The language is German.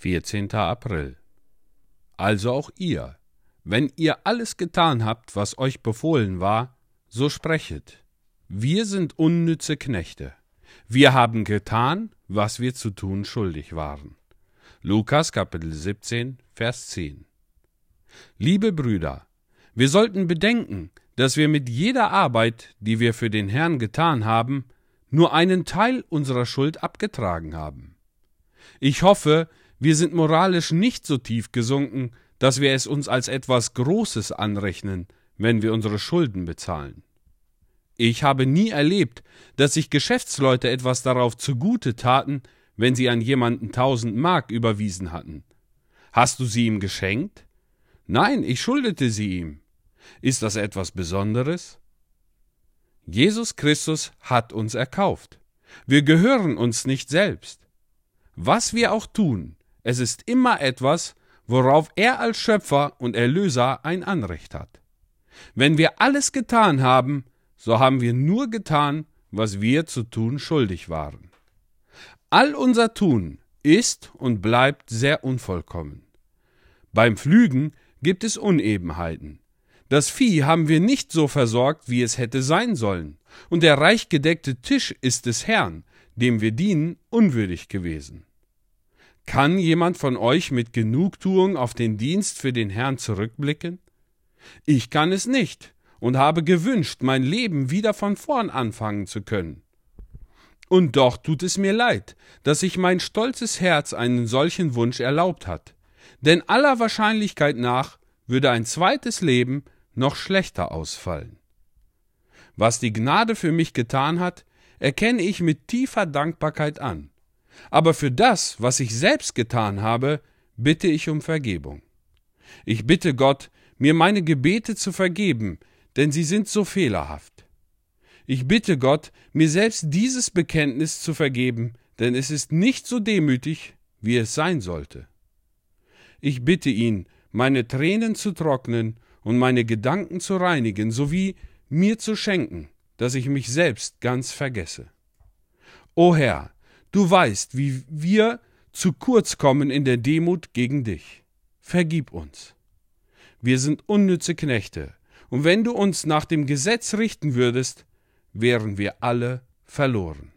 14. April. Also auch ihr, wenn ihr alles getan habt, was euch befohlen war, so sprechet. Wir sind unnütze Knechte. Wir haben getan, was wir zu tun schuldig waren. Lukas Kapitel 17, Vers 10. Liebe Brüder, wir sollten bedenken, dass wir mit jeder Arbeit, die wir für den Herrn getan haben, nur einen Teil unserer Schuld abgetragen haben. Ich hoffe, wir sind moralisch nicht so tief gesunken, dass wir es uns als etwas Großes anrechnen, wenn wir unsere Schulden bezahlen. Ich habe nie erlebt, dass sich Geschäftsleute etwas darauf zugute taten, wenn sie an jemanden tausend Mark überwiesen hatten. Hast du sie ihm geschenkt? Nein, ich schuldete sie ihm. Ist das etwas Besonderes? Jesus Christus hat uns erkauft. Wir gehören uns nicht selbst. Was wir auch tun, es ist immer etwas, worauf er als Schöpfer und Erlöser ein Anrecht hat. Wenn wir alles getan haben, so haben wir nur getan, was wir zu tun schuldig waren. All unser Tun ist und bleibt sehr unvollkommen. Beim Pflügen gibt es Unebenheiten. Das Vieh haben wir nicht so versorgt, wie es hätte sein sollen, und der reich gedeckte Tisch ist des Herrn, dem wir dienen, unwürdig gewesen. Kann jemand von euch mit Genugtuung auf den Dienst für den Herrn zurückblicken? Ich kann es nicht, und habe gewünscht, mein Leben wieder von vorn anfangen zu können. Und doch tut es mir leid, dass sich mein stolzes Herz einen solchen Wunsch erlaubt hat, denn aller Wahrscheinlichkeit nach würde ein zweites Leben noch schlechter ausfallen. Was die Gnade für mich getan hat, erkenne ich mit tiefer Dankbarkeit an. Aber für das, was ich selbst getan habe, bitte ich um Vergebung. Ich bitte Gott, mir meine Gebete zu vergeben, denn sie sind so fehlerhaft. Ich bitte Gott, mir selbst dieses Bekenntnis zu vergeben, denn es ist nicht so demütig, wie es sein sollte. Ich bitte ihn, meine Tränen zu trocknen und meine Gedanken zu reinigen, sowie mir zu schenken, dass ich mich selbst ganz vergesse. O Herr, du weißt, wie wir zu kurz kommen in der Demut gegen dich. Vergib uns. Wir sind unnütze Knechte, und wenn du uns nach dem Gesetz richten würdest, wären wir alle verloren.